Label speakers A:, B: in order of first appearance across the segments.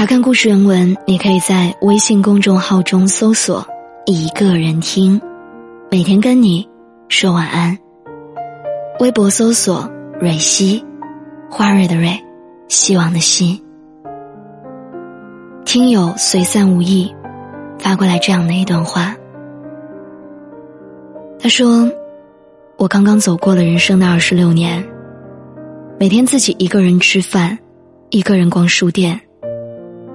A: 查看故事原文，你可以在微信公众号中搜索“一个人听”，每天跟你说晚安。微博搜索“蕊希”，花蕊的蕊，希望的希。听友随散无意发过来这样的一段话，他说：“我刚刚走过了人生的二十六年，每天自己一个人吃饭，一个人逛书店。”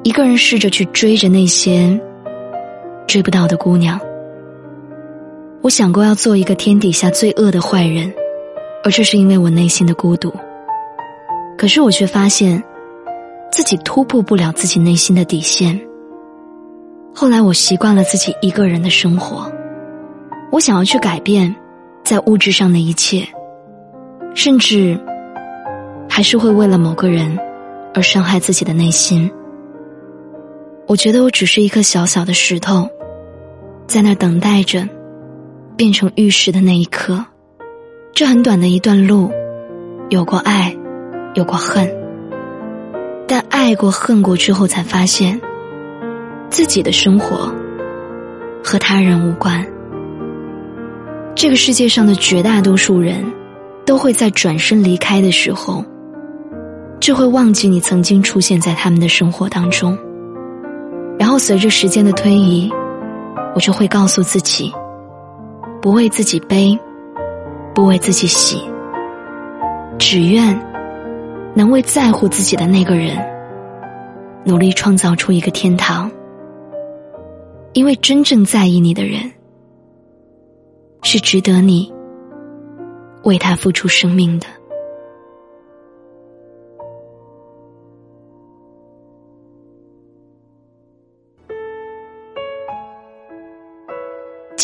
A: 一个人试着去追着那些追不到的姑娘。我想过要做一个天底下最恶的坏人，而这是因为我内心的孤独。可是我却发现，自己突破不了自己内心的底线。后来我习惯了自己一个人的生活，我想要去改变，在物质上的一切，甚至还是会为了某个人而伤害自己的内心。我觉得我只是一颗小小的石头，在那等待着变成玉石的那一刻。这很短的一段路，有过爱，有过恨，但爱过恨过之后，才发现自己的生活和他人无关。这个世界上的绝大多数人，都会在转身离开的时候，就会忘记你曾经出现在他们的生活当中。随着时间的推移，我就会告诉自己，不为自己悲，不为自己喜，只愿能为在乎自己的那个人努力创造出一个天堂。因为真正在意你的人，是值得你为他付出生命的。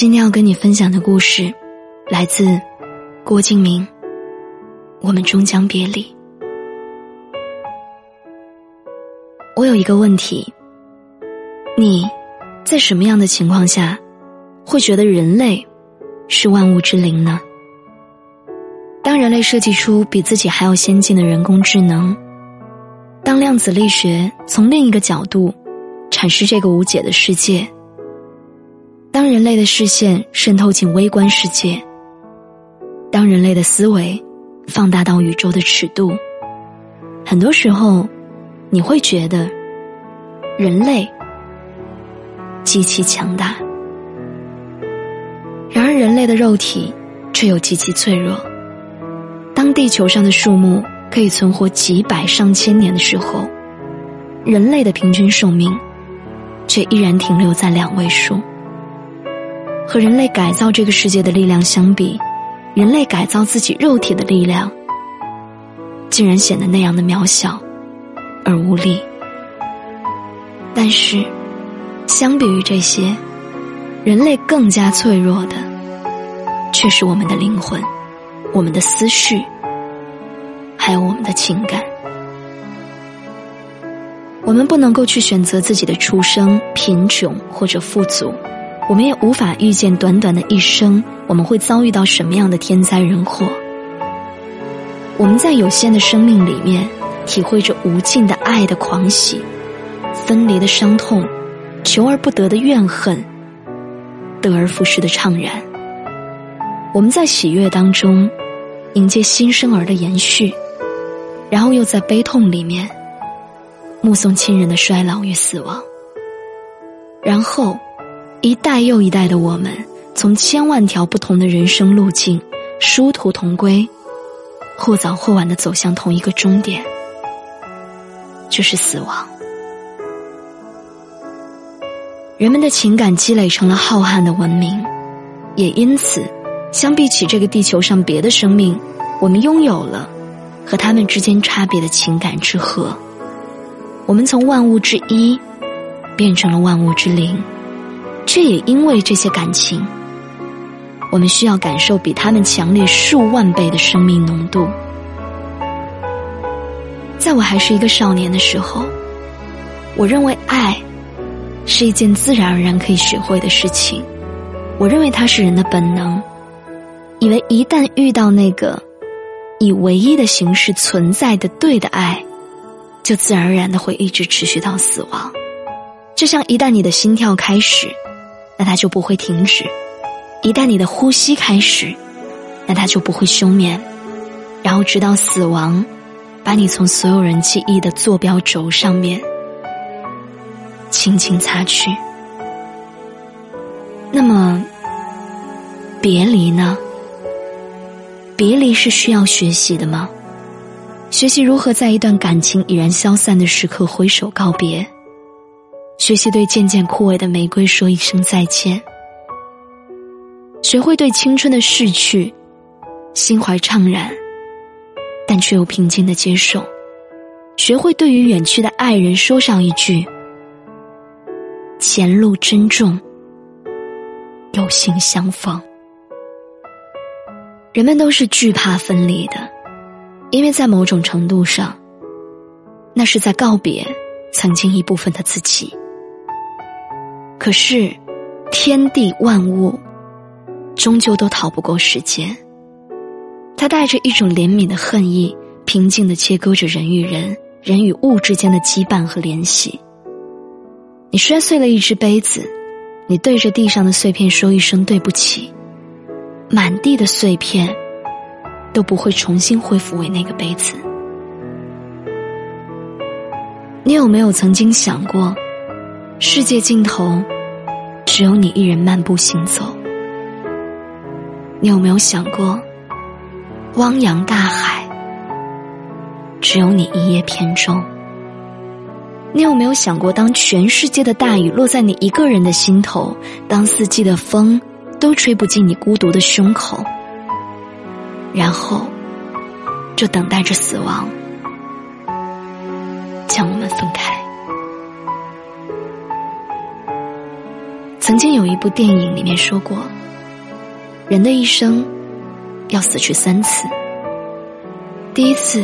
A: 今天要跟你分享的故事，来自郭敬明。我们终将别离。我有一个问题：你在什么样的情况下会觉得人类是万物之灵呢？当人类设计出比自己还要先进的人工智能，当量子力学从另一个角度阐释这个无解的世界。当人类的视线渗透进微观世界，当人类的思维放大到宇宙的尺度，很多时候，你会觉得人类极其强大。然而，人类的肉体却又极其脆弱。当地球上的树木可以存活几百上千年的时候，人类的平均寿命却依然停留在两位数。和人类改造这个世界的力量相比，人类改造自己肉体的力量，竟然显得那样的渺小而无力。但是，相比于这些，人类更加脆弱的，却是我们的灵魂、我们的思绪，还有我们的情感。我们不能够去选择自己的出生、贫穷或者富足。我们也无法预见短短的一生，我们会遭遇到什么样的天灾人祸。我们在有限的生命里面，体会着无尽的爱的狂喜，分离的伤痛，求而不得的怨恨，得而复失的怅然。我们在喜悦当中，迎接新生儿的延续，然后又在悲痛里面，目送亲人的衰老与死亡，然后一代又一代的我们，从千万条不同的人生路径，殊途同归，或早或晚的走向同一个终点，就是死亡。人们的情感积累成了浩瀚的文明，也因此，相比起这个地球上别的生命，我们拥有了和他们之间差别的情感之河。我们从万物之一变成了万物之灵，这也因为这些感情，我们需要感受比他们强烈数万倍的生命浓度。在我还是一个少年的时候，我认为爱。是一件自然而然可以学会的事情，我认为它是人的本能，以为一旦遇到那个以唯一的形式存在的对的爱，就自然而然的会一直持续到死亡。就像一旦你的心跳开始，那它就不会停止；一旦你的呼吸开始，那它就不会休眠，然后直到死亡把你从所有人记忆的坐标轴上面。轻轻擦去。那么，别离呢？别离是需要学习的吗？学习如何在一段感情已然消散的时刻挥手告别，学习对渐渐枯萎的玫瑰说一声再见，学会对青春的逝去心怀怅然，但却又平静的接受，学会对于远去的爱人说上一句。前路珍重，有幸相逢。人们都是惧怕分离的，因为在某种程度上，那是在告别曾经一部分的自己。可是，天地万物，终究都逃不过时间。它带着一种怜悯的恨意，平静的切割着人与人、人与物之间的羁绊和联系。你摔碎了一只杯子，你对着地上的碎片说一声对不起，满地的碎片都不会重新恢复为那个杯子。你有没有曾经想过，世界尽头只有你一人漫步行走？你有没有想过，汪洋大海只有你一叶扁舟？你有没有想过，当全世界的大雨落在你一个人的心头，当四季的风都吹不进你孤独的胸口，然后就等待着死亡将我们分开？曾经有一部电影里面说过，人的一生要死去三次。第一次，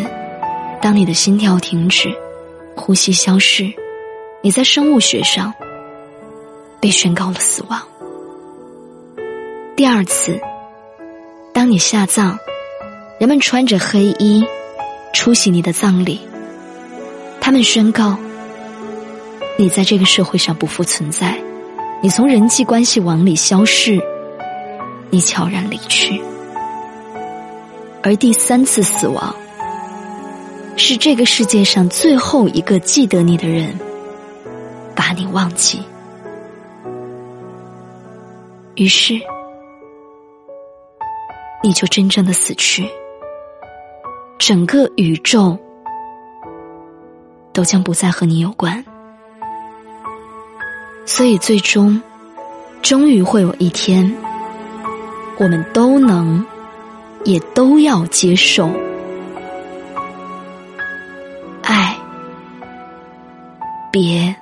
A: 当你的心跳停止。呼吸消失，你在生物学上被宣告了死亡。第二次，当你下葬，人们穿着黑衣出席你的葬礼，他们宣告你在这个社会上不复存在，你从人际关系网里消逝，你悄然离去。而第三次死亡。是这个世界上最后一个记得你的人，把你忘记，于是你就真正的死去，整个宇宙都将不再和你有关，所以最终，终于会有一天，我们都能，也都要接受。爱别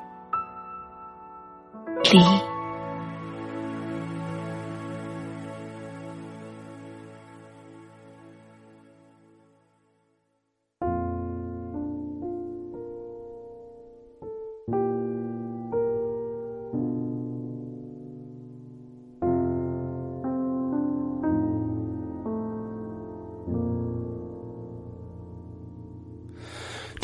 A: 离。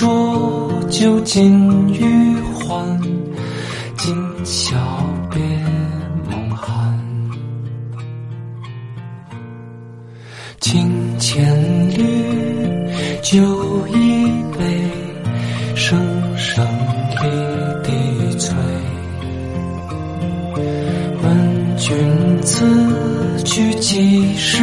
B: 浊酒尽余欢，今宵别梦寒。清千缕，酒一杯，声声离滴催。问君此去几时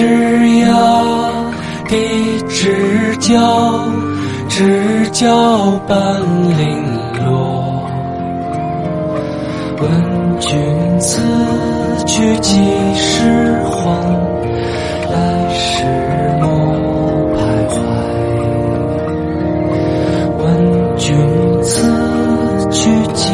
B: 枝桠，地之角，知交半零落。问君此去几时还？来时莫徘徊。问君此去几